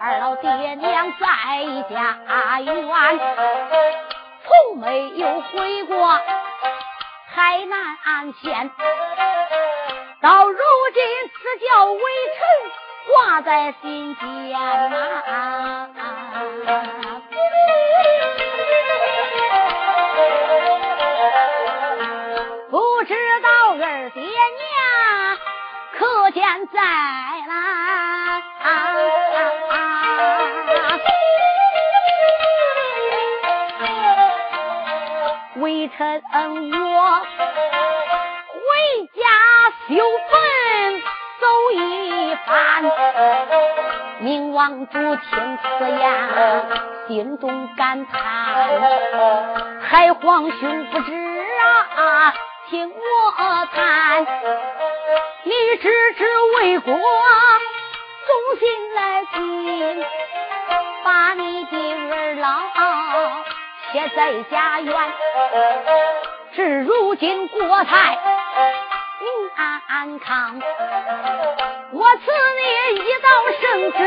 二老爹娘在家园，从没有回过海南安县。到如今，此叫微臣挂在心间呐。不知道二爹娘可见在啦？微臣我回家。修坟走一番，明王主听此言，心中感叹：海皇兄不知啊，听我谈，你只知为国忠心来尽，把你的儿郎撇在家园，至如今国泰。平安康，我赐你一道圣旨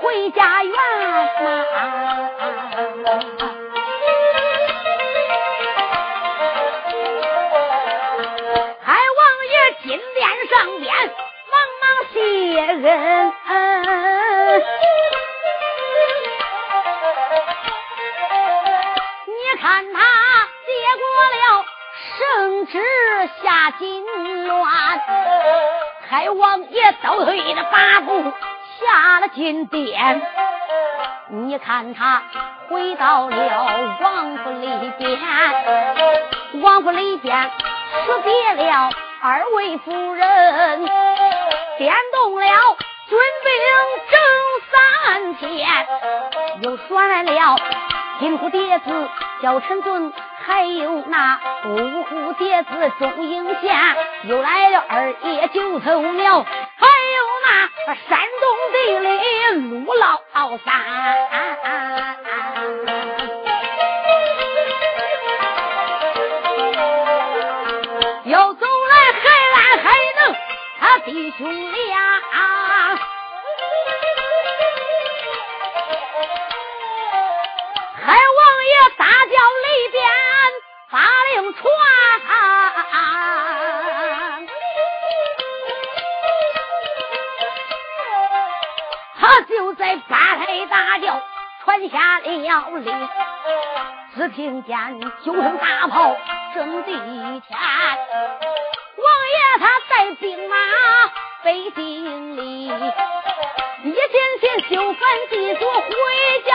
回家园呐。海王爷金殿上边忙忙谢恩，看他接过了。圣旨下金銮，海王爷倒退了八步下了金殿。你看他回到了王府里边，王府里边辞别了二位夫人，点动了军兵正三千，又选了金虎蝶子叫陈尊。还有那五虎蝶子钟英贤，又来了二爷九头鸟，还有那山东地里陆老三，要走来还来还能他弟兄俩，大叫里边。发令传，他就在八抬大轿传下了令，只听见九声大炮震地天，王爷他带兵马北京里，一天天修坟地主回家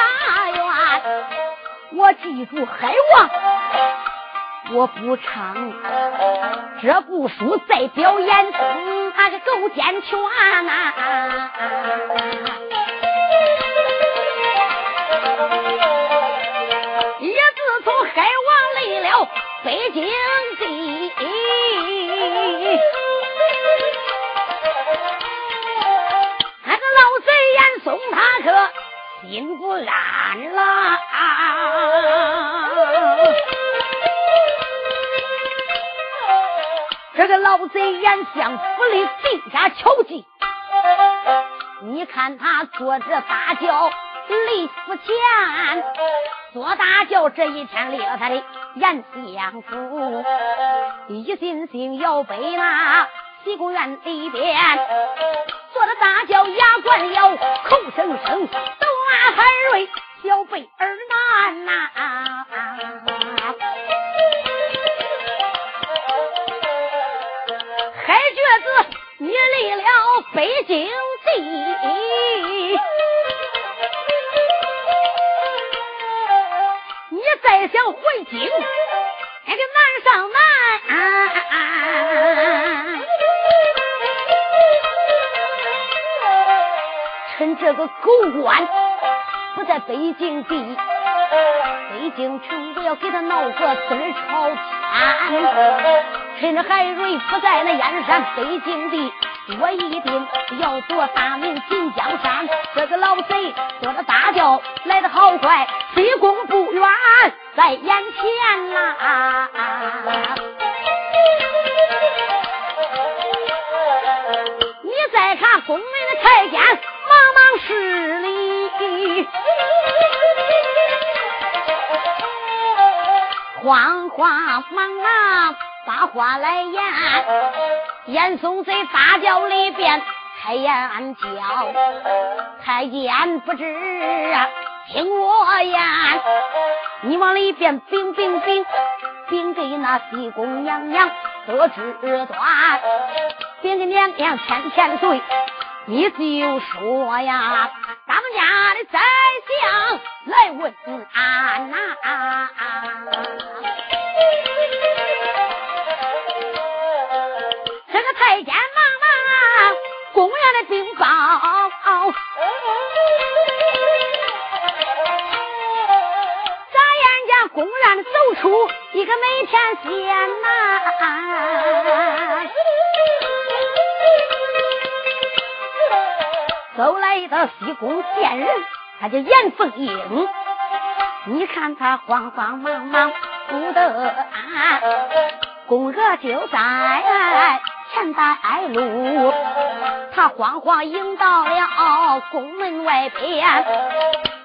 园，我记住海王。我不唱这部书，再表演那个勾践拳呐！也自从海王来了北京地，那个老贼严嵩他可心不安了。老贼眼向府里定下巧计，你看他坐着大轿离死前，坐大轿这一天离了他的严相府，一心心要背那西宫院里边，坐着大轿牙关咬，口声声都骂海瑞小辈儿难呐。你离了北京地，你再想回京，那个难上难。趁这个狗官不在北京地，北京城我要给他闹个字儿朝天。趁着海瑞不在那燕山北京地，我一定要夺大名进江山。这个老贼坐着大轿来的好快，西宫不远在眼前呐。你再看宫门的太监忙忙施礼，慌慌忙忙把话来言。严嵩在大轿里边开言叫，太监不知啊听我言，你往里边禀禀禀禀给那西宫娘娘得知端，禀给娘娘千千岁，你就说呀，当家的宰相来问安呐。这个太监忙忙公园的禀报。公然的走出一个梅天仙呐，走来到西宫见人，他叫严凤英。你看他慌慌忙忙不得安，宫娥就在前带路，他慌慌迎到了宫门外边，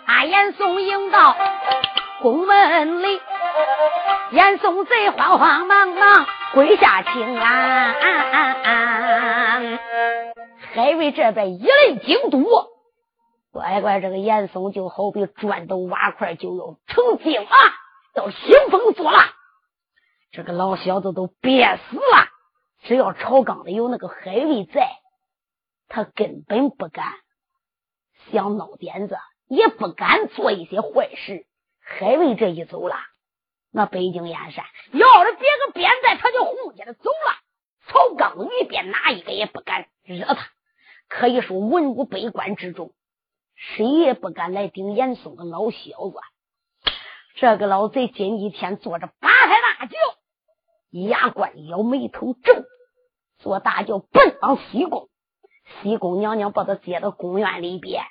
阿严嵩迎到。宫门里，严嵩贼慌慌忙忙跪下请安。海瑞这边一雷惊堵，乖乖，这个严嵩就好比砖头瓦块就要成精啊，要兴风作浪。这个老小子都憋死了，只要朝纲里有那个海瑞在，他根本不敢想闹点子，也不敢做一些坏事。海瑞这一走了，那北京燕山要是别个边在，他就胡家的走了。曹刚里边哪一个也不敢惹他，可以说文武百官之中，谁也不敢来顶严嵩个老小子。这个老贼今一天坐着八抬大轿，牙关咬，眉头皱，坐大轿奔往西宫。西宫娘娘把他接到宫院里边，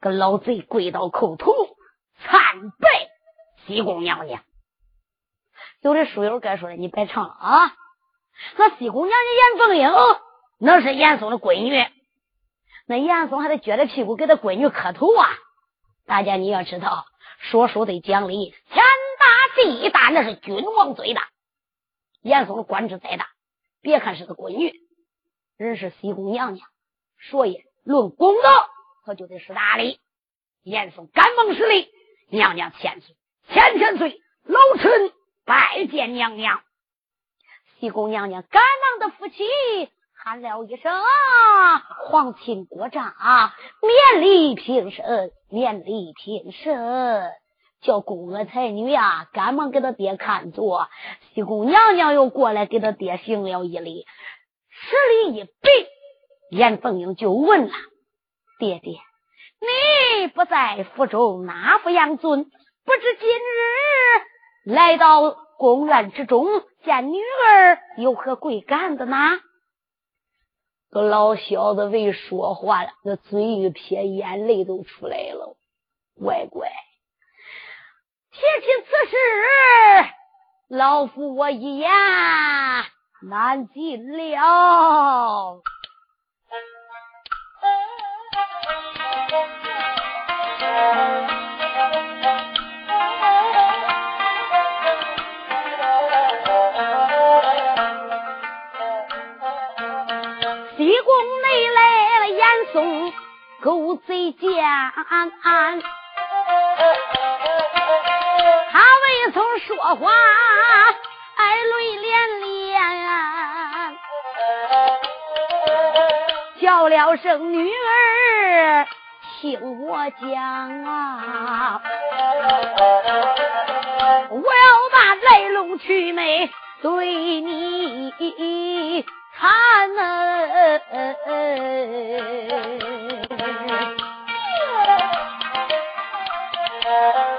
跟老贼跪倒叩头参拜。西宫娘娘，有的书友该说的，你别唱了啊！那西宫娘娘严凤英，那是严嵩的闺女，那严嵩还得撅着屁股给他闺女磕头啊！大家你要知道，说书得讲理，天大地大，那是君王最大。严嵩的官职再大，别看是个闺女，人是西宫娘娘，所以论公道，可就得是大礼。严嵩赶忙施礼，娘娘千岁。千千岁，老臣拜见娘娘。西宫娘娘赶忙的扶起，喊了一声：“啊皇亲国丈，免礼平身，免礼平身。”叫宫娥才女呀，赶忙给他爹看座。西宫娘娘又过来给他爹行了一礼，施礼一毕，严凤英就问了：“爹爹，你不在府中，哪副养尊？”不知今日来到宫院之中，见女儿有何贵干的呢？个老小子为说话了，那嘴一撇，眼泪都出来了。乖乖，提起此事，老夫我一言难尽了。西宫内来了严嵩，狗贼奸。说话，爱泪连连，叫了声女儿，听我讲啊，我要把来龙去脉对你谈呢。想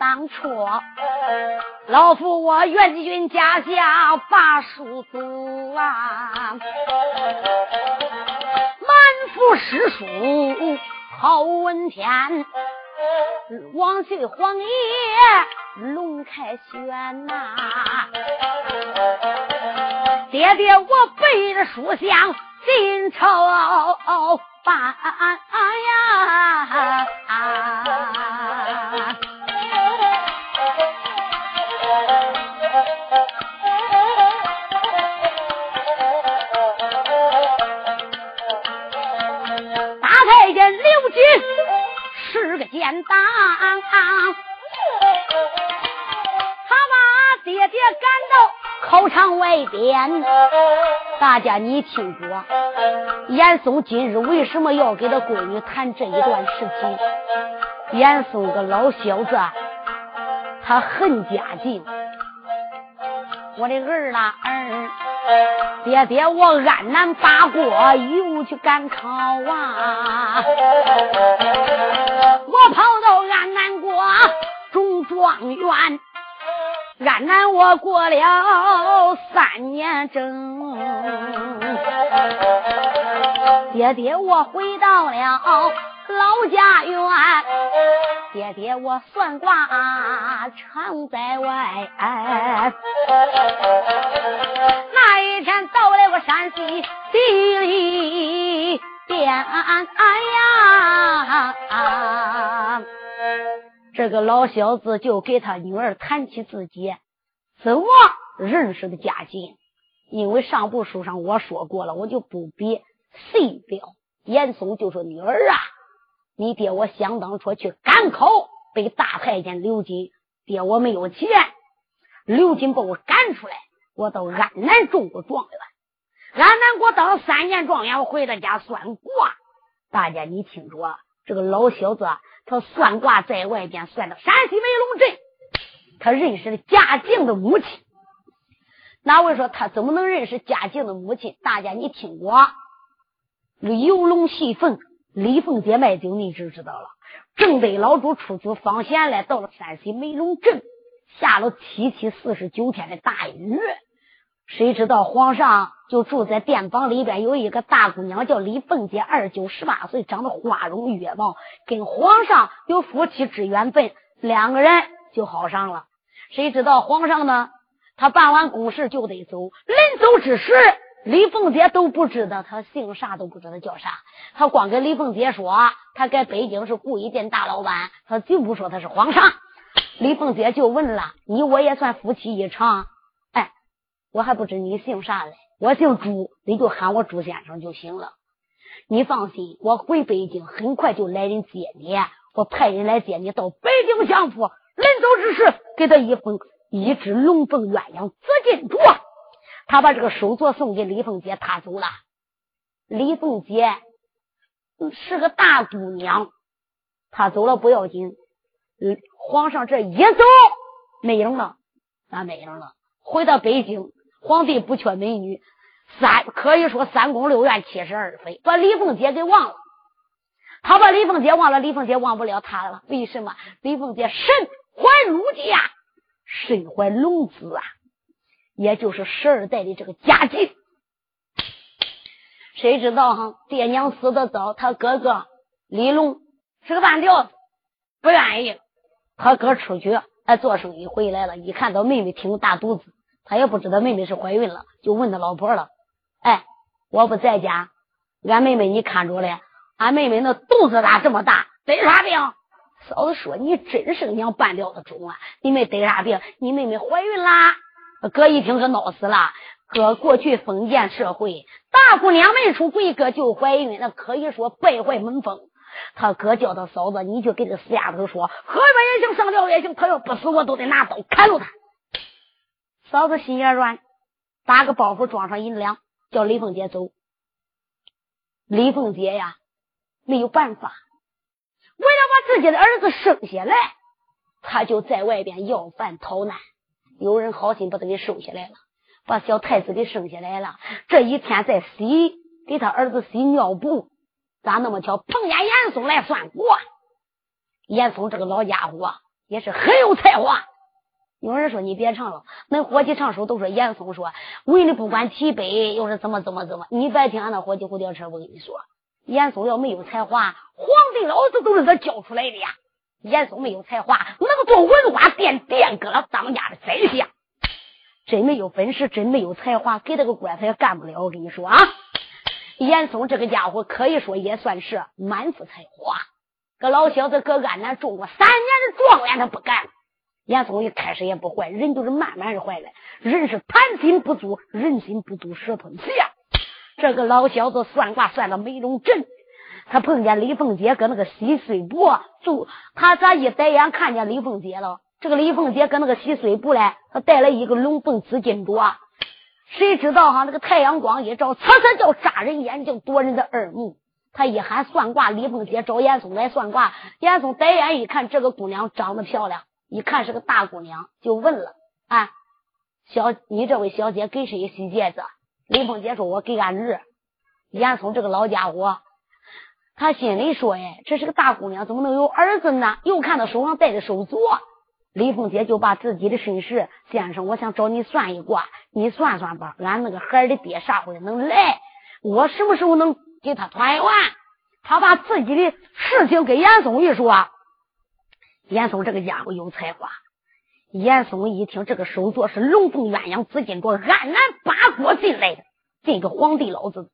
当初，老夫我元军家下把书读啊，满腹诗书好文篇，王岁皇爷龙开轩呐，爹爹我背着书香进朝办当，他把爹爹赶到考场外边。大家你听过，严嵩今日为什么要给他闺女谈这一段事情？严嵩个老小子，他恨家境。我的儿啦儿，爹爹我安南八过又去赶考啊！我跑到安南国中状元，安南我过了三年整，爹爹我回到了老家园，爹爹我算卦常在外，那一天到了个山西地里。边哎呀，这个老小子就给他女儿谈起自己怎么认识的家境，因为上部书上我说过了，我就不必细表。严嵩就说：“女儿啊，你爹我想当初去赶考，被大太监刘金，爹我没有钱，刘金把我赶出来，我到安南中过状元。”俺南国当了三年状元，我回到家算卦。大家你听着，这个老小子他算卦在外边算到山西梅龙镇，他认识了嘉靖的母亲。哪位说他怎么能认识嘉靖的母亲？大家你听过游龙戏凤，李凤姐卖酒，你知知道了。正德老主出自方贤来到了山西梅龙镇，下了七七四十九天的大雨。谁知道皇上就住在殿房里边，有一个大姑娘叫李凤姐，二九十八岁，长得花容月貌，跟皇上有夫妻之缘分，两个人就好上了。谁知道皇上呢？他办完公事就得走，临走之时，李凤姐都不知道他姓啥，都不知道叫啥。他光跟李凤姐说，他在北京是故意店大老板，他就不说他是皇上。李凤姐就问了：“你我也算夫妻一场？”我还不知你姓啥嘞？我姓朱，你就喊我朱先生就行了。你放心，我回北京很快就来人接你，我派人来接你到北京相府。临走之时，给他一封一只龙凤鸳鸯紫金镯。他把这个手镯送给李凤姐，他走了。李凤姐是个大姑娘，她走了不要紧。皇上这一走没影了，咋没影了？回到北京。皇帝不缺美女，三可以说三宫六院七十二妃，把李凤姐给忘了。他把李凤姐忘了，李凤姐忘不了他了。为什么？李凤姐身怀禄家，身怀龙子啊，也就是十二代的这个家境。谁知道哈？爹娘死的早，他哥哥李龙是个半吊子，不愿意。他哥出去哎做生意回来了，一看到妹妹挺大肚子。他也不知道妹妹是怀孕了，就问他老婆了：“哎，我不在家，俺妹妹你看着了？俺妹妹那肚子咋这么大？得啥病？”嫂子说：“你真是娘半吊子种啊！你没得啥病？你妹妹怀孕啦？”哥一听可闹死了。哥过去封建社会，大姑娘没出贵哥就怀孕，那可以说败坏门风。他哥叫他嫂子，你就给这死丫头说，喝边也行，上吊也行，他要不死，我都得拿刀砍了他。嫂子心也软，打个包袱装上银两，叫李凤姐走。李凤姐呀，没有办法，为了把自己的儿子生下来，她就在外边要饭逃难。有人好心把她给收下来了，把小太子给生下来了。这一天在洗给他儿子洗尿布，咋那么巧碰见严嵩来算卦？严嵩这个老家伙啊也是很有才华。有人说你别唱了，那伙计唱首都说严嵩说为了不管提杯，又是怎么怎么怎么，你别听俺那伙计胡吊扯。我跟你说，严嵩要没有才华，皇帝老子都是他教出来的呀。严嵩没有才华，能做文化殿殿阁了当家的宰相，真没有本事，真没有才华，给他个官他也干不了。我跟你说啊，严嵩这个家伙可以说也算是满腹才华。个老小子搁安南中过三年的状元，他不干。严嵩一开始也不坏，人就是慢慢的坏的。人是贪心不足，人心不足蛇吞象。这个老小子算卦算到梅龙镇。他碰见李凤姐搁那个洗水布就，他咋一抬眼看见李凤姐了？这个李凤姐搁那个洗水布嘞，他带了一个龙凤紫金镯。谁知道哈？那个太阳光一照，呲呲叫扎人眼睛，夺人的耳目。他一喊算卦，李凤姐找严嵩来算卦。严嵩抬眼一看，这个姑娘长得漂亮，一看是个大姑娘，就问了：“啊，小你这位小姐给谁洗戒指？”李凤姐说：“我给俺儿。”严嵩这个老家伙。他心里说：“哎，这是个大姑娘，怎么能有儿子呢？”又看到手上戴的手镯，李凤姐就把自己的身世，先生，我想找你算一卦，你算算吧。俺那个孩儿的爹啥会能来？我什么时候能给他团圆？他把自己的事情给严嵩一说，严嵩这个家伙有才华。严嵩一听，这个手镯是龙凤鸳鸯紫金镯，安南八国进来的，这个皇帝老子。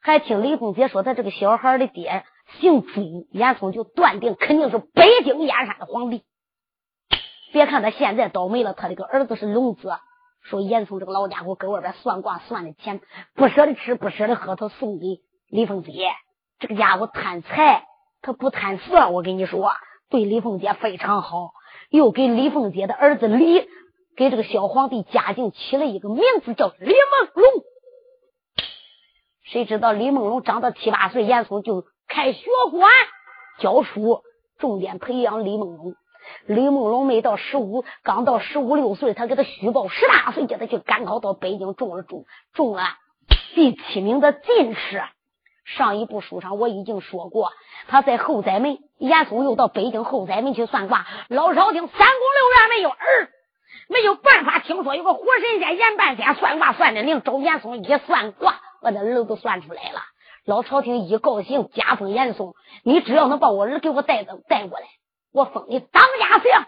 还听李凤姐说，他这个小孩的爹姓朱，严嵩就断定肯定是北京燕山的皇帝。别看他现在倒霉了，他这个儿子是龙子。说严嵩这个老家伙搁外边算卦算的钱不舍得吃不舍得喝，他送给李凤姐。这个家伙贪财，他不贪色。我跟你说，对李凤姐非常好，又给李凤姐的儿子李给这个小皇帝嘉靖起了一个名字，叫李梦龙。谁知道李梦龙长到七八岁，严嵩就开学馆教书，重点培养李梦龙。李梦龙没到十五，刚到十五六岁，他给他虚报十八岁，叫他去赶考到北京，中了中中了第七名的进士。上一部书上我已经说过，他在后宰门，严嵩又到北京后宰门去算卦。老朝廷三宫六院没有儿，没有办法。听说有个活神仙严半仙算卦算的灵，找严嵩一算卦。把那儿都算出来了，老朝廷一高兴，加封严嵩。你只要能把我儿给我带走带过来，我封你当家相。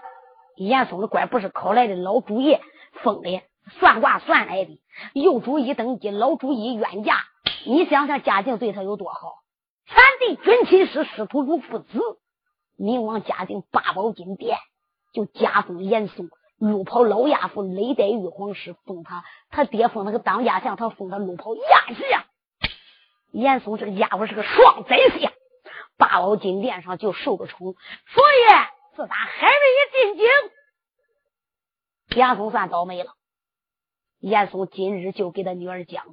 严嵩的官不是考来的，老主意封的，算卦算来的。右主一登基，老主意冤家。你想想，嘉靖对他有多好？全地军亲师，师徒如父子。明王嘉靖八宝金殿就加封严嵩。鹿袍老亚夫雷带玉皇师封他，他爹封那个当家相，他封他鹿袍亚相。严嵩这个家伙是个双宰相，八宝金殿上就受个宠。所以自打海瑞一进京，严嵩算倒霉了。严嵩今日就给他女儿讲，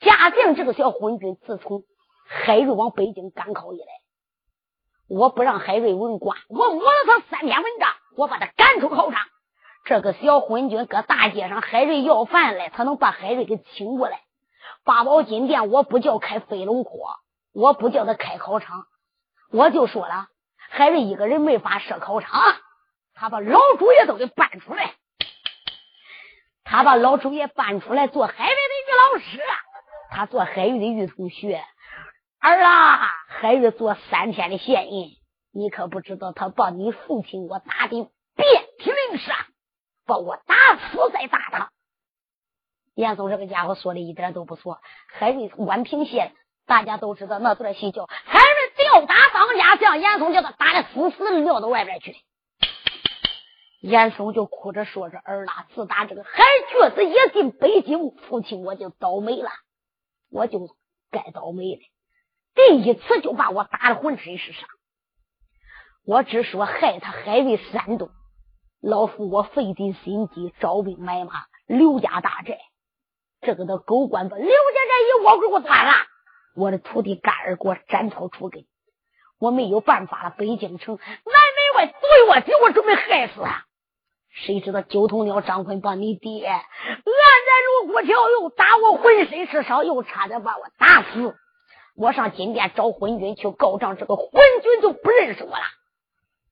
嘉靖这个小昏君，自从海瑞往北京赶考以来，我不让海瑞文官，我摸了他三篇文章。我把他赶出考场，这个小昏君搁大街上，海瑞要饭来，他能把海瑞给请过来。八宝金殿，我不叫开飞龙坡，我不叫他开考场，我就说了，海瑞一个人没法设考场，他把老主爷都给搬出来，他把老主爷搬出来做海瑞的女老师，他做海瑞的女同学，儿啊，海瑞做三天的县印。你可不知道，他把你父亲我打的遍体鳞伤，把我打死再打他。严嵩这个家伙说的一点都不错。海瑞从宛平县，大家都知道那段戏叫海瑞吊打当家将，严嵩叫他打的死死的撂到外边去的。严嵩就哭着说着：“儿啊，自打这个海瘸子一进北京，父亲我就倒霉了，我就该倒霉了。第一次就把我打的浑身是伤。”我只说害他海为山东，老夫我费尽心机招兵买马，刘家大寨，这个的狗官把刘家寨一窝给我端了，我的徒弟干儿给我斩草除根，我没有办法了。北京城南门外对我给我准备害死他，谁知道九头鸟张坤把你爹按在如骨条，又打我浑身是伤，又差点把我打死。我上金殿找昏君去告状，这个昏君就不认识我了。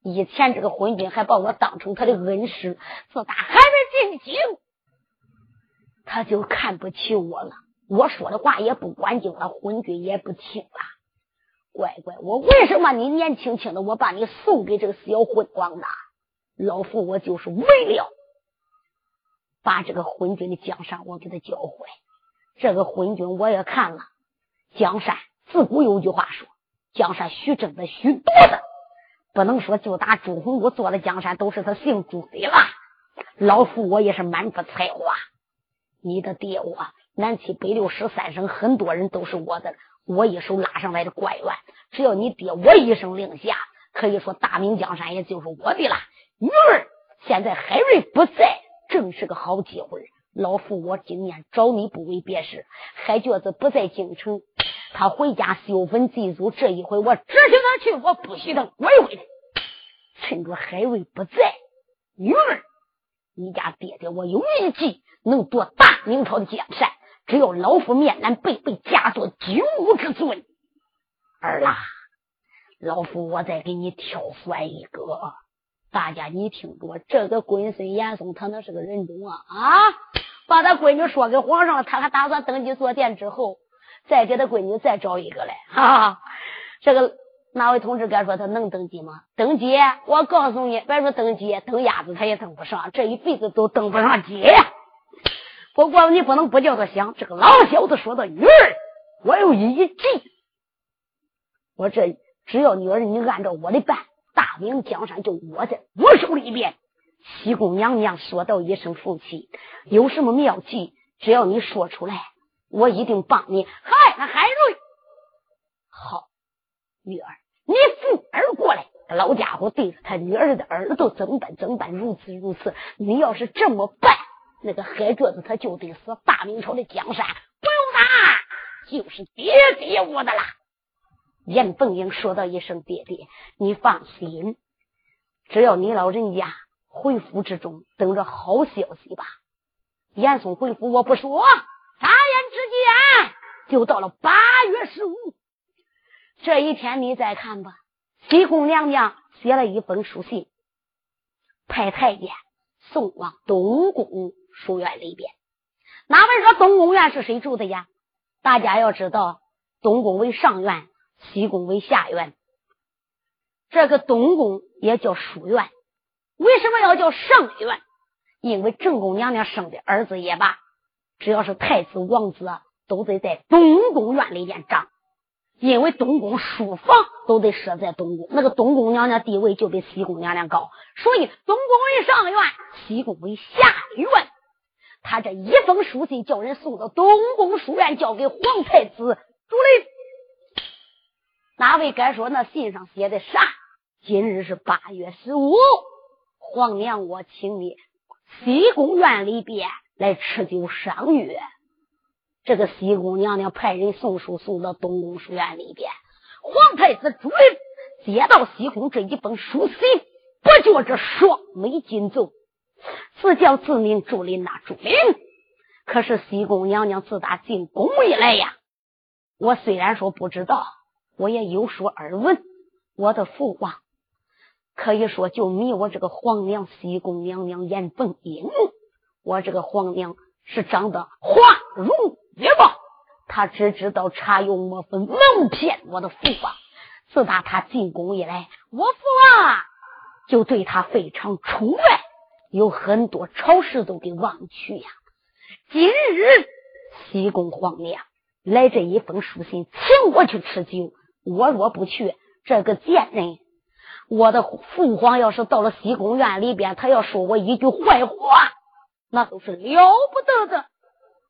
以前这个昏君还把我当成他的恩师，自打还没进京，他就看不起我了。我说的话也不管用了，昏君也不听了。乖乖，我为什么你年轻轻的，我把你送给这个小混光呢？老夫我就是为了把这个昏君的江山我给他教坏。这个昏君我也看了，江山自古有句话说：江山许争的，许夺的，不能说就打朱洪武做的江山都是他姓朱的了。老夫我也是满腹才华，你的爹我南七北六十三省很多人都是我的，我一手拉上来的官员，只要你爹我一声令下，可以说大明江山也就是我的了。女儿现在海瑞不在，正是个好机会。老夫我今年找你不为别事，海角子不在京城，他回家修坟祭祖，这一回我只许他去，我不许他拐回来。趁着海瑞不在，女儿。你家爹爹，我有一计能夺大明朝的江山，只要老夫面南背背，假作九五之尊。儿啦，老夫我再给你挑选一个。大家你听着，这个龟孙严嵩，他那是个人种啊啊！把他闺女说给皇上，他还打算登基坐殿之后，再给他闺女再找一个来。哈，这个。哪位同志敢说他能登基吗？登基，我告诉你，别说登基，登鸭子他也登不上，这一辈子都登不上基。不过你不能不叫他想。这个老小子说的女儿，我有一计。我这只要女儿你按照我的办，大明江山就握在我手里边。西宫娘娘说道一声福气，有什么妙计，只要你说出来，我一定帮你。嗨，那海瑞，好，女儿。你父儿过来，老家伙对着他女儿的耳朵怎么办？怎么办？如此如此，你要是这么办，那个海蛰子他就得死。大明朝的江山不用打，就是爹爹我的啦。严凤英说道一声：“爹爹，你放心，只要你老人家回府之中等着好消息吧。”严嵩回府我不说，眨眼之间就到了八月十五。这一天你再看吧，西宫娘娘写了一封书信，派太监送往东宫书院里边。哪位说东宫院是谁住的呀？大家要知道，东宫为上院，西宫为下院。这个东宫也叫书院，为什么要叫上院？因为正宫娘娘生的儿子也罢，只要是太子王子，都得在东宫院里边长。因为东宫书房都得设在东宫，那个东宫娘娘地位就比西宫娘娘高，所以东宫为上院，西宫为下院。他这一封书信叫人送到东宫书院，交给皇太子主林。哪位该说那信上写的啥？今日是八月十五，皇娘我请你西宫院里边来吃酒赏月。这个西宫娘娘派人送书送到东宫书院里边，皇太子朱林接到西宫这一封书信，不觉这双眉紧皱，自叫自名朱林呐，朱林。可是西宫娘娘自打进宫以来呀，我虽然说不知道，我也有所耳闻。我的父王可以说就迷我这个皇娘西宫娘娘严凤英，我这个皇娘是长得花容。月貌，他只知道茶油抹粉，蒙骗我的父王。自打他进宫以来，我父王就对他非常宠爱，有很多朝事都给忘去呀。今日西宫皇娘来这一封书信，请我去吃酒。我若不去，这个贱人，我的父皇要是到了西宫院里边，他要说我一句坏话，那都是了不得的。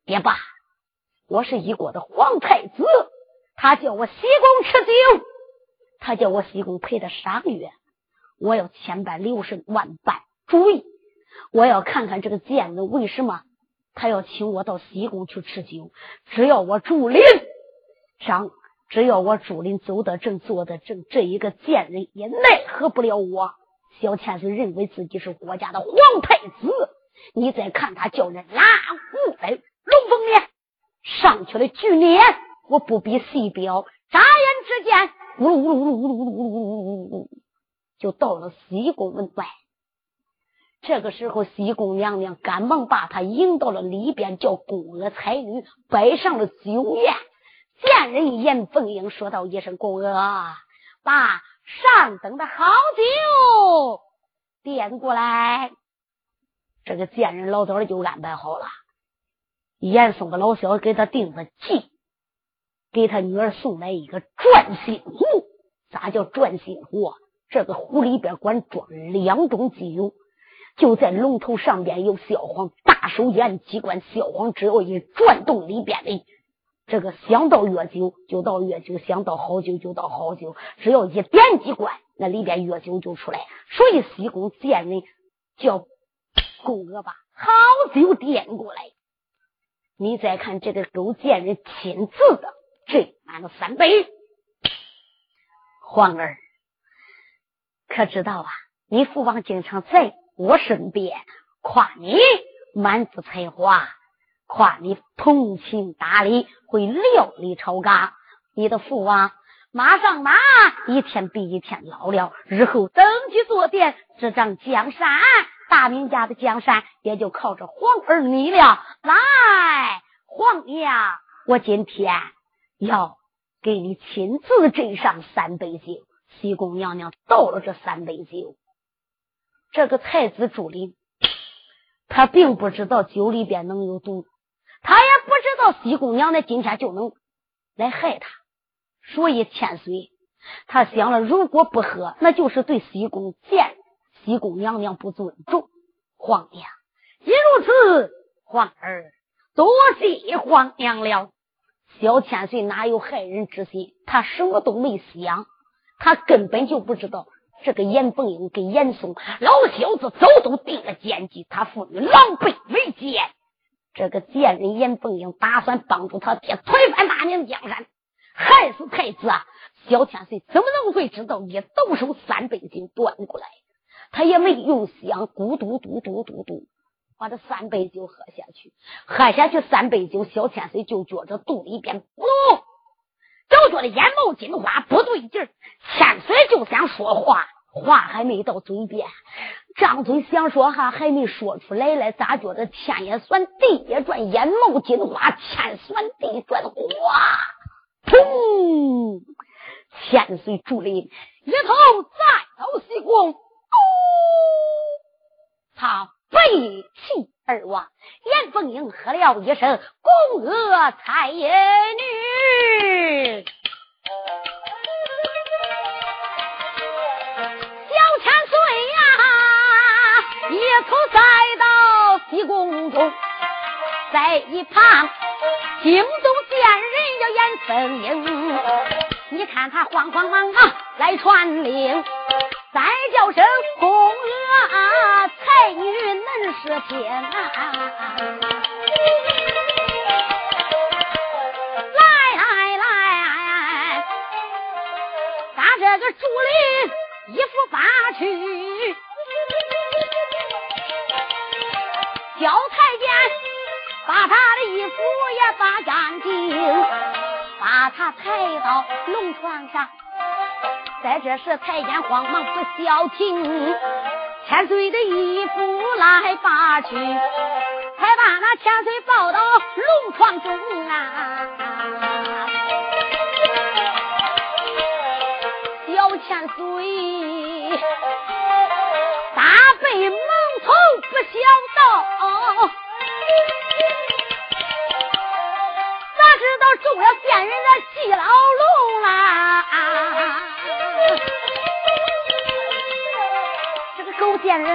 别罢。我是一国的皇太子，他叫我西宫吃酒，他叫我西宫陪他赏月，我要千般留神，万般注意，我要看看这个贱人为什么他要请我到西宫去吃酒。只要我朱林上，只要我朱林走得正，坐得正，这一个贱人也奈何不了我。小倩岁认为自己是国家的皇太子，你再看他叫人拉乌来龙凤脸，上去了巨脸，我不比细表，眨眼之间，呜噜呜噜呜噜呜噜呜噜呜呜呜呜，就到了西宫门外。这个时候，西宫娘娘赶忙把他迎到了里边，叫宫娥才女摆上了酒宴。见人严凤英说道一声：“公娥，把上等的好酒点过来。”这个贱人老早就安排好了。严嵩的老小给他定的计，给他女儿送来一个转心壶。咋叫转心壶？这个壶里边管装两种酒，就在龙头上边有小黄大手眼机关，小黄只要一转动里边的这个，想到药酒就到药酒，想到好酒就到好酒，只要一点机关，那里边药酒就出来。所以西宫见人叫公娥把好酒点过来。你再看这个狗贱人亲自的斟满了三杯，皇儿。可知道啊？你父王经常在我身边夸你满腹才华，夸你通情达理，会料理朝纲。你的父王马上马一天比一天老了，日后登基坐殿，执掌江山，大明家的江山也就靠着皇儿你了。来，皇爷，我今天要给你亲自斟上三杯酒。西宫娘娘倒了这三杯酒，这个太子朱林，他并不知道酒里边能有毒，他也不知道西宫娘娘今天就能来害他，所以千岁他想了，如果不喝，那就是对西宫见西宫娘娘不尊重。皇娘，既如此，皇儿多谢皇娘了。小千岁哪有害人之心？他什么都没想。他根本就不知道这个严凤英跟严嵩老小子早都定了奸计，他父女狼狈为奸。这个贱人严凤英打算帮助他爹推翻大明江山，害死太子。啊！小千岁怎么能会知道？一抖手，三杯酒端过来，他也没用想，咕嘟嘟嘟嘟嘟，把这三杯酒喝下去。喝下去三杯酒，小千岁就觉着肚里边咕噜。就觉得眼冒金花不对劲儿，千岁就想说话，话还没到嘴边，张嘴想说哈，还没说出来嘞，咋觉得天也酸，地也转，眼眸金花，天酸地转，哗，砰！千岁竹林一头栽到西宫，他背弃而亡。严凤英喝了一声：“宫娥彩女。”头栽到西宫中，在一旁惊动见人叫严凤英，你看他慌慌忙忙来传令，再叫声宫娥才女能是天啊！竹林衣服扒去，我也把干净，把他抬到龙床上。在这时，太监慌忙不消停，千岁的衣服来扒去，才把那千岁抱到龙床中啊。小千岁，大被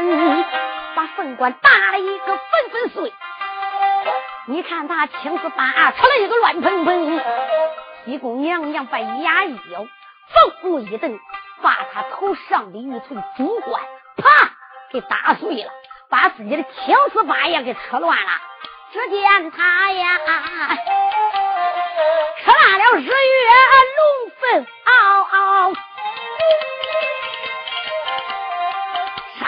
人把凤冠打了一个粉粉碎，你看他青丝扒出了一个乱蓬蓬，西宫娘娘把牙一咬，凤目一瞪。把他头上的玉翠珠冠，啪给打碎了，把自己的青丝八也给扯乱了。只见他呀，扯烂了日月龙凤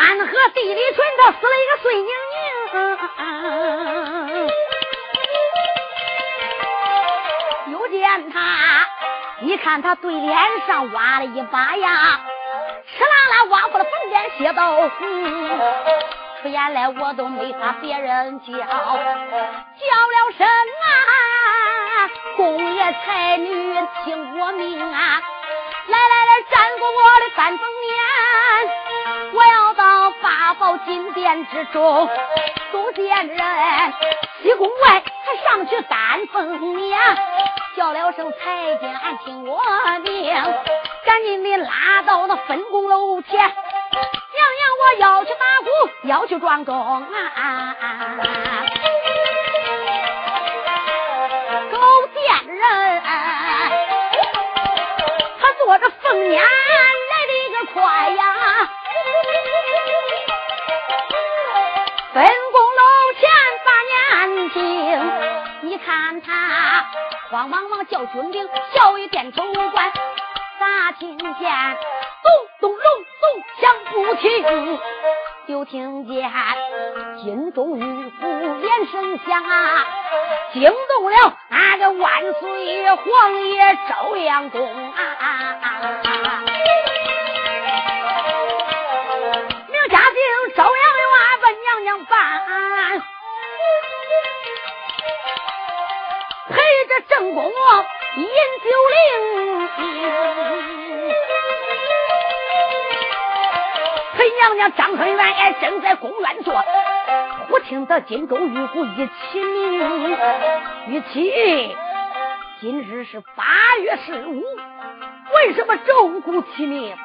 山河地里春，他死了一个碎宁宁。又见他。你看他对脸上挖了一把牙，吃啦啦挖过了粉脸血豆腐，出言来我都没法别人叫，叫了声啊，公爷才女听我命啊！来来来，站过我的三凤面，我要到金殿之中都见人。西宫外他上去三凤面，叫了声太监，俺听我命，赶紧的拉到那分宫楼前。娘娘，我要去打鼓，要去庄中啊！勾见人，他坐着凤辇来的个快呀，慌忙忙叫军兵，小一点头关，咋听见咚咚隆咚响不停？就听见金钟玉鼓连声响啊，惊动了那个万岁爷皇爷朝阳宫啊！名张春元也正在宫院坐，忽听得金钟玉鼓一起鸣，玉琪，今日是八月十五，为什么钟鼓齐鸣？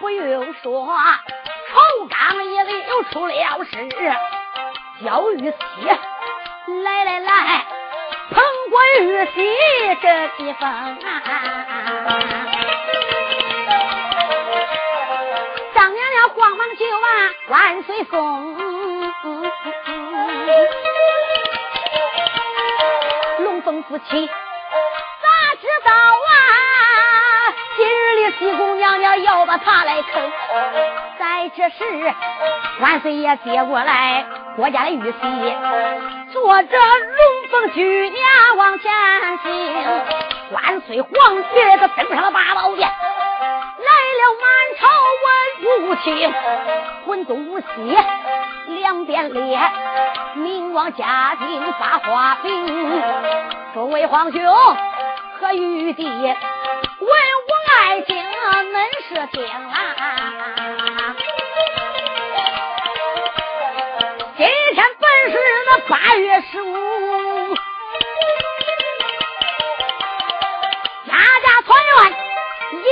不用说，朝纲也里又出了事，焦玉琪，来来来，捧过玉玺这地方啊。万岁送。龙凤夫妻咋知道啊？今日里西宫娘娘要把他来坑。在这时，万岁爷接过来国家的玉玺，坐着龙凤举娘往前行。万岁皇爷他登上了八宝殿。来了满朝文武卿，文东武西两边列，明王嘉靖发花饼。诸位皇兄和玉帝，文武爱卿恁是听啊！今天本是那八月十五，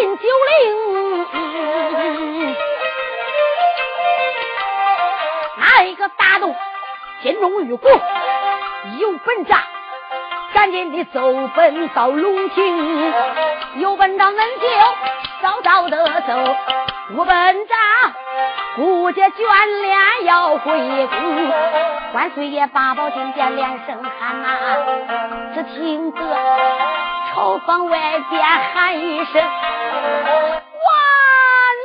饮酒令。大动金钟玉鼓有本账，赶紧的走奔到龙庭。有本账，恁就早早的走。无本账，顾家眷恋要回宫。万岁爷八宝金殿连声喊呐，只听得朝房外边喊一声万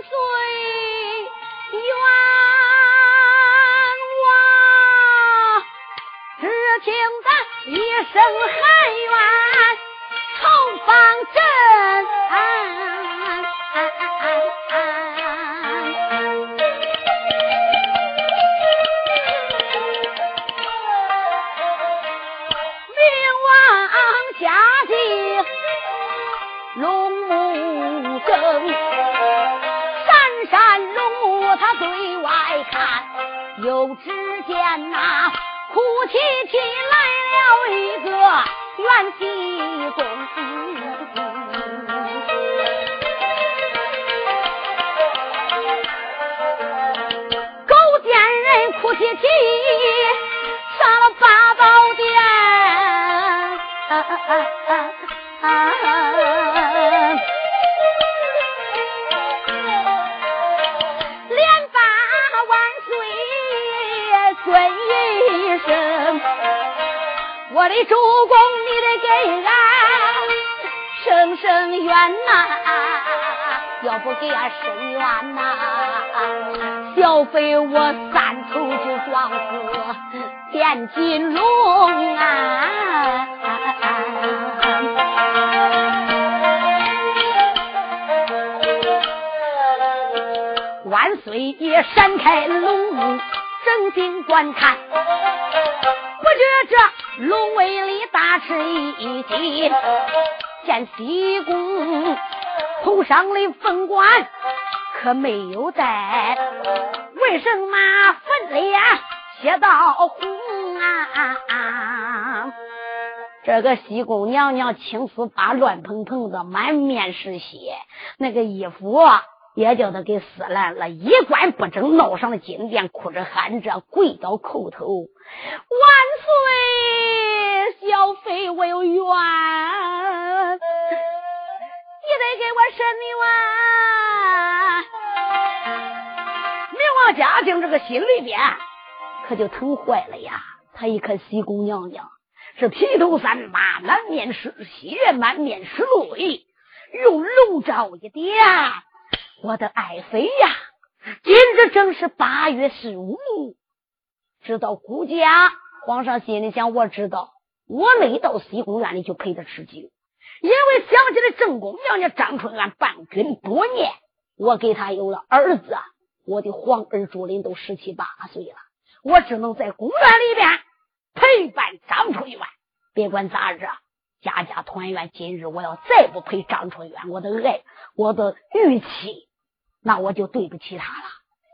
岁冤枉。只听得一声喊冤朝房震。看，又只见那。哭啼啼来了一个元气公子，主公，你得给俺伸伸冤呐！要不给俺伸冤呐，小飞我三头就撞死变金龙啊！万岁爷闪开龙目，正经观看，不觉着。龙威里大吃一惊，见西宫头上的凤冠可没有戴，为什么粉脸写到红啊？这个西宫娘娘青丝发乱蓬蓬的，满面是血，那个衣服也叫他给撕烂了，衣冠不整，闹上了金殿，哭着喊着跪倒叩头，万岁，小妃我有冤，你得给我伸冤。明王嘉靖这个心里边可就疼坏了呀，他一看西宫娘娘。是披头散发，满面是血，满面是泪，用龙爪一点，我的爱妃呀！今日正是八月十五，知道顾家。皇上心里想：我知道，我没到西宫院里就陪他吃酒，因为想起来正宫娘娘张春元伴君多年，我给他有了儿子，我的皇儿朱林都十七八岁了，我只能在宫院里边。陪伴张春元，别管咋着，家家团圆。今日我要再不陪张春元，我的爱，我的玉妻，那我就对不起他了。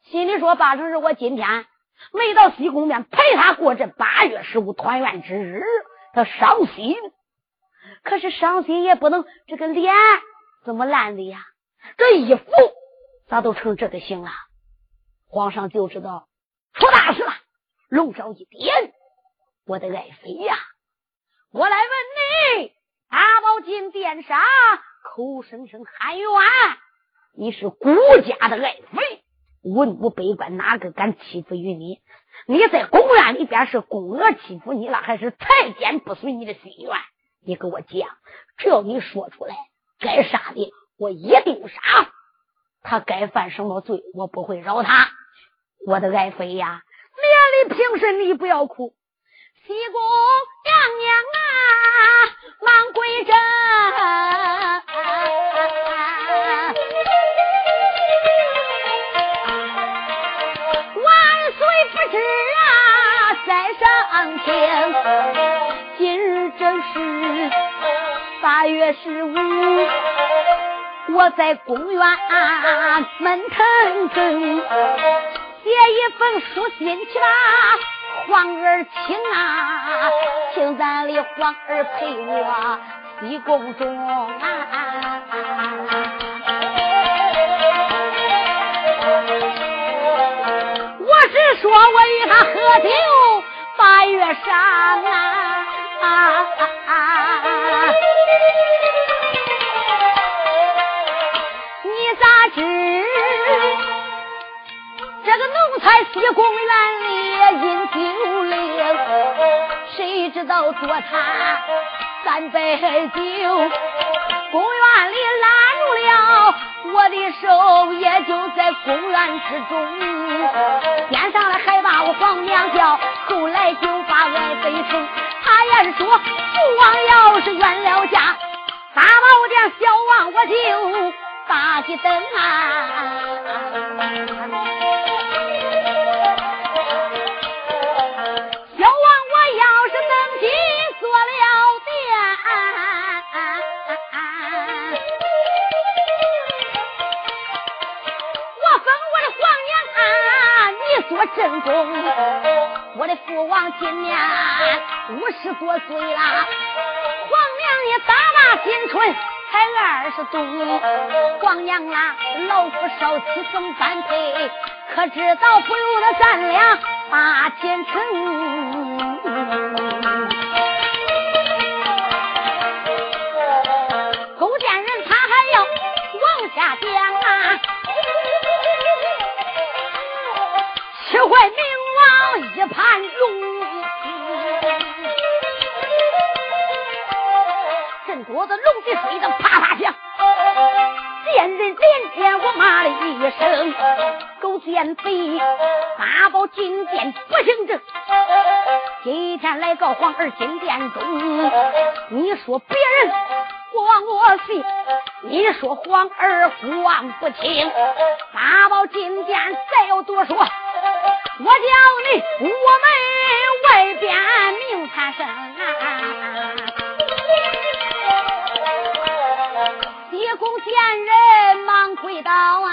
心里说：八成是我今天没到西宫面陪他过这八月十五团圆之日，他伤心。可是伤心也不能，这个脸怎么烂的呀？这衣服咋都成这个形了？皇上就知道出大事了，龙爪一点。我的爱妃呀，我来问你，大宝金殿上口声声喊冤，你是顾家的爱妃，文武百官哪个敢欺负于你？你在宫院里边是宫娥欺负你了，还是太监不随你的心愿？你给我讲，只要你说出来，该杀的我一定杀，他该犯什么罪，我不会饶他。我的爱妃呀，免礼平身，你不要哭。西宫娘娘啊，忙跪着，天。今日正是八月十五，我在公园门腾腾写一封书信去吧。皇儿请啊，请咱的皇儿陪我西宫中啊！我是说我与他喝酒八月上啊！你咋知这个奴才西宫院里饮酒？谁知道做他三杯酒，公园里拉住了我的手，也就在公园之中，边上来还把我皇娘叫，后来就把爱妃称。他也是说父王要是冤了家，大宝殿小王我就打起灯啊。我正宫，我的父王今年五十多岁了，皇娘也大把新春才二十多。皇娘啊，老夫少妻怎般配？可知道不由得咱俩把前程？气坏明王一盘龙，震多的龙的水的啪啪响，见人连天我骂了一声，狗奸贼，八宝金殿不行正，今天来告皇儿金殿中，你说别人不往我信，你说皇儿不忘不清，八宝金殿再要多说。我叫你，我们。外边命他生啊！西宫见人忙跪倒啊！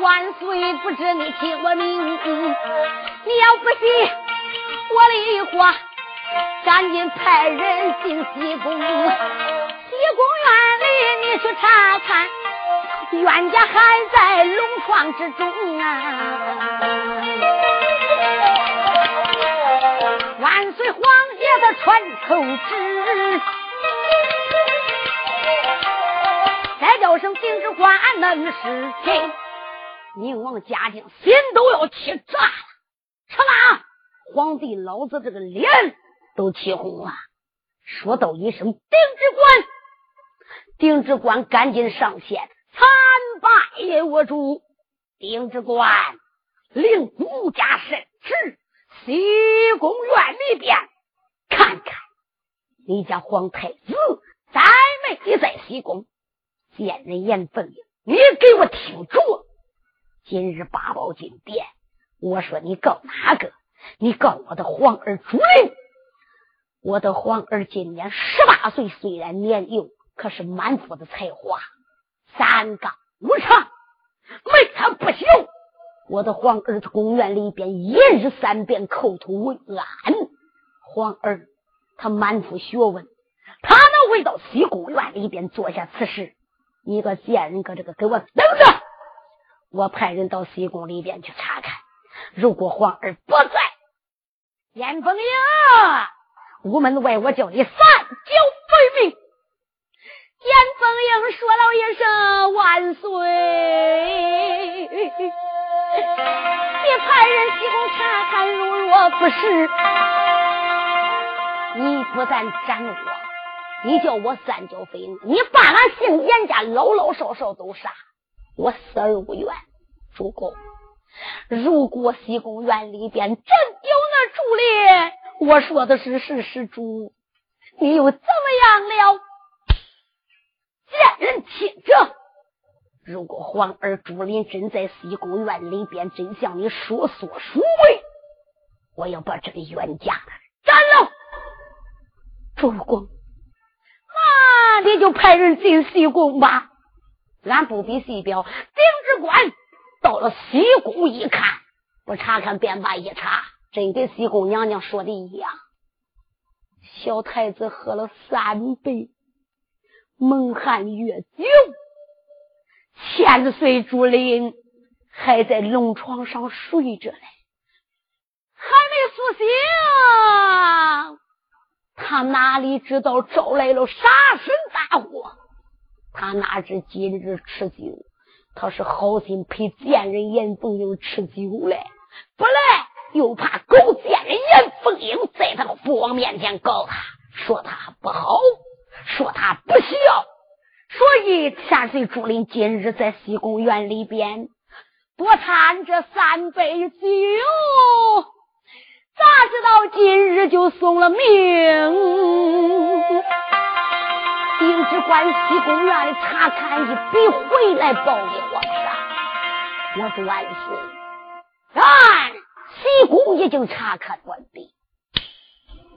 万岁，不知你听我命，你要不信我的话，赶紧派人进西宫，西宫院里你去查看。冤家还在龙床之中啊！万岁皇爷的传口旨，再叫声金枝官能是听。宁王嘉靖心都要气炸了，吃啦！皇帝老子这个脸都气红了，说道一声：“丁知官，丁知官，赶紧上线。”参拜我主，丁知官令孤家审持西宫院里边看看，你家皇太子在没在西宫？见人言凤英，你给我听着，今日八宝金殿，我说你告哪个？你告我的皇儿朱林。我的皇儿今年十八岁，虽然年幼，可是满腹的才华。三纲五常，没他不行。我的皇儿在公园里边一日三遍口吐文安。皇儿他满腹学问，他能回到西宫院里边做下此事？你个贱人，搁这个给我等着！我派人到西宫里边去查看。如果皇儿不在，严凤英，屋门外我叫你三九废命。严凤英说了一声万岁，你派人西宫查看，如若不是，你不但斩我，你叫我三焦飞，你把俺姓严家老老少少都杀，我死而无怨。主公，如果西宫院里边真有那朱烈，我说的是事实，主，你又怎么样了？见人听着，如果皇儿朱林真在西宫院里边，真像你说所说为，我要把这个冤家斩了。主公，那你就派人进西宫吧。俺不比西表，丁知官到了西宫一看，不查看便罢，一查，真跟西宫娘娘说的一样。小太子喝了三杯。蒙汗月久，千岁竹林还在龙床上睡着嘞，还没苏醒。他哪里知道招来了杀身大祸？他哪知今日吃酒，他是好心陪贱人严凤英吃酒嘞，不来又怕狗贱人严凤英在他的父王面前告他，说他不好。说他不孝，所以千岁竹林今日在西宫院里边多掺这三杯酒，咋知道今日就送了命？丁知官西宫院里查看一笔回来报给皇上，我说万岁，俺西宫已经查看完毕。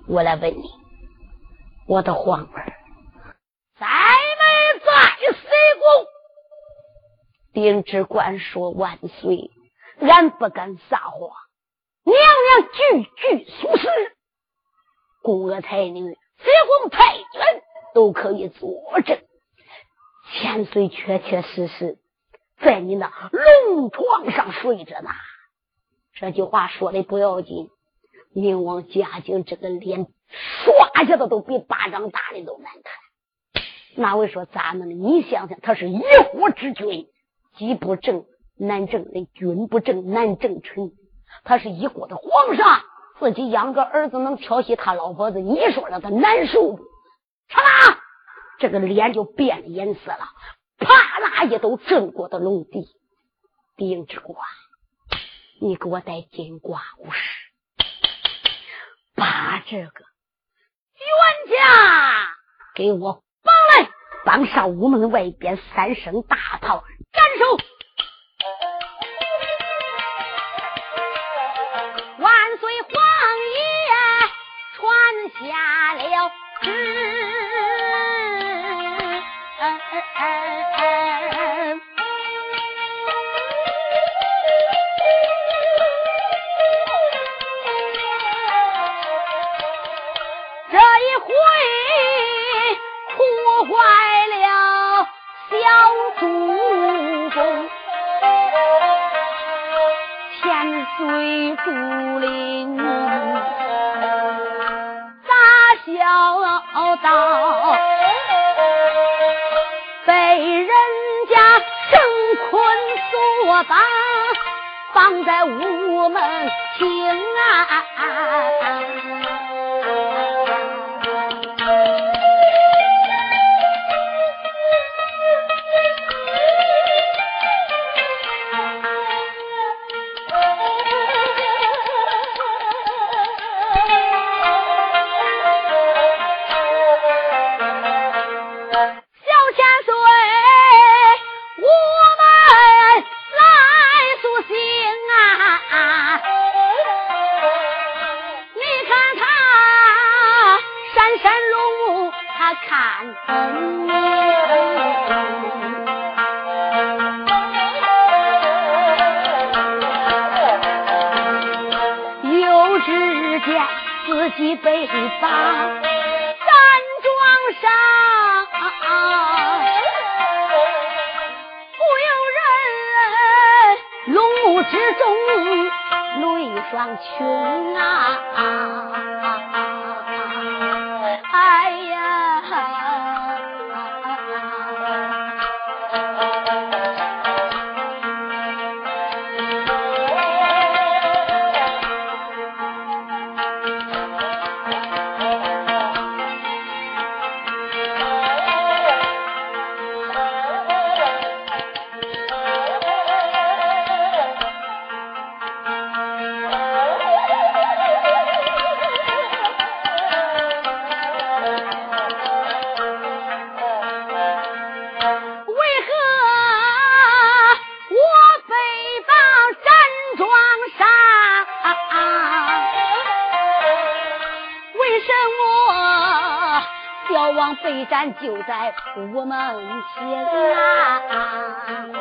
我来问你，我的皇儿。在没在西宫？丁知官说：“万岁，俺不敢撒谎，娘娘句句属实。宫娥才女、西宫太君都可以作证。千岁确确实实在你那龙床上睡着呢。”这句话说的不要紧，宁王嘉靖这个脸唰下子都比巴掌大的都难看。那位说咱们呢？你想想，他是一国之君，己不正难正人，君不正难正臣。他是一国的皇上，自己养个儿子能调戏他老婆子，你说让他难受不？嚓啦，这个脸就变了颜色了，啪啦一抖郑国的龙地。丁之官，你给我带金瓜五十，把这个冤家给我。当上午门外边三声大炮斩首。万岁皇爷传下了旨。自己被打山庄上不由人龙目之中泪双倾啊。就在我门前啊。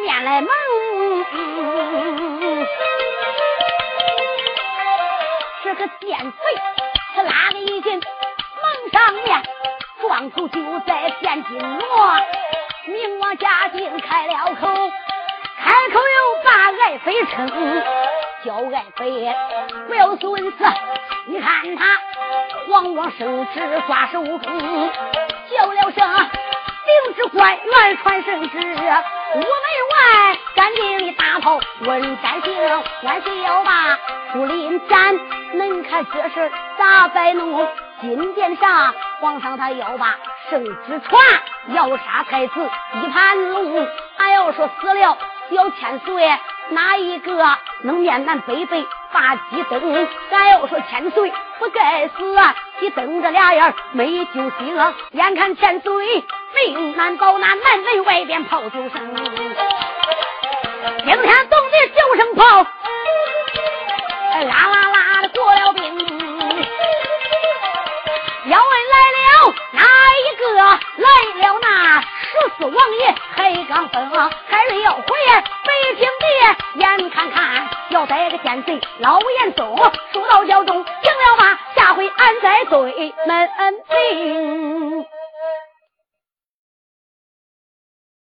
面来蒙。这个贱贼，他拉了一进蒙上面，撞头就在现金罗。明王嘉靖开了口，开口又把爱妃称，叫爱妃不要孙子。你看他皇王圣旨挂手中，叫了声领旨官员传圣旨，午门外赶紧的大炮问斩刑，万岁要把竹林斩。恁看这事咋摆弄？金殿上皇上他要把圣旨传，要杀太子一盘龙。俺要说死了小千岁，哪一个能面南北北把鸡登？俺要说千岁不该死，你瞪着俩眼没救星。眼看千岁命难保，那南门外边炮就声，惊天动地九声炮，啦啦啦的。过了。兵，要问来了。哪一个？来了。那十四王爷黑刚峰，海瑞要回北平的，眼看看要逮个奸贼老严嵩，说到教中，行了。吧？下回俺再对门兵。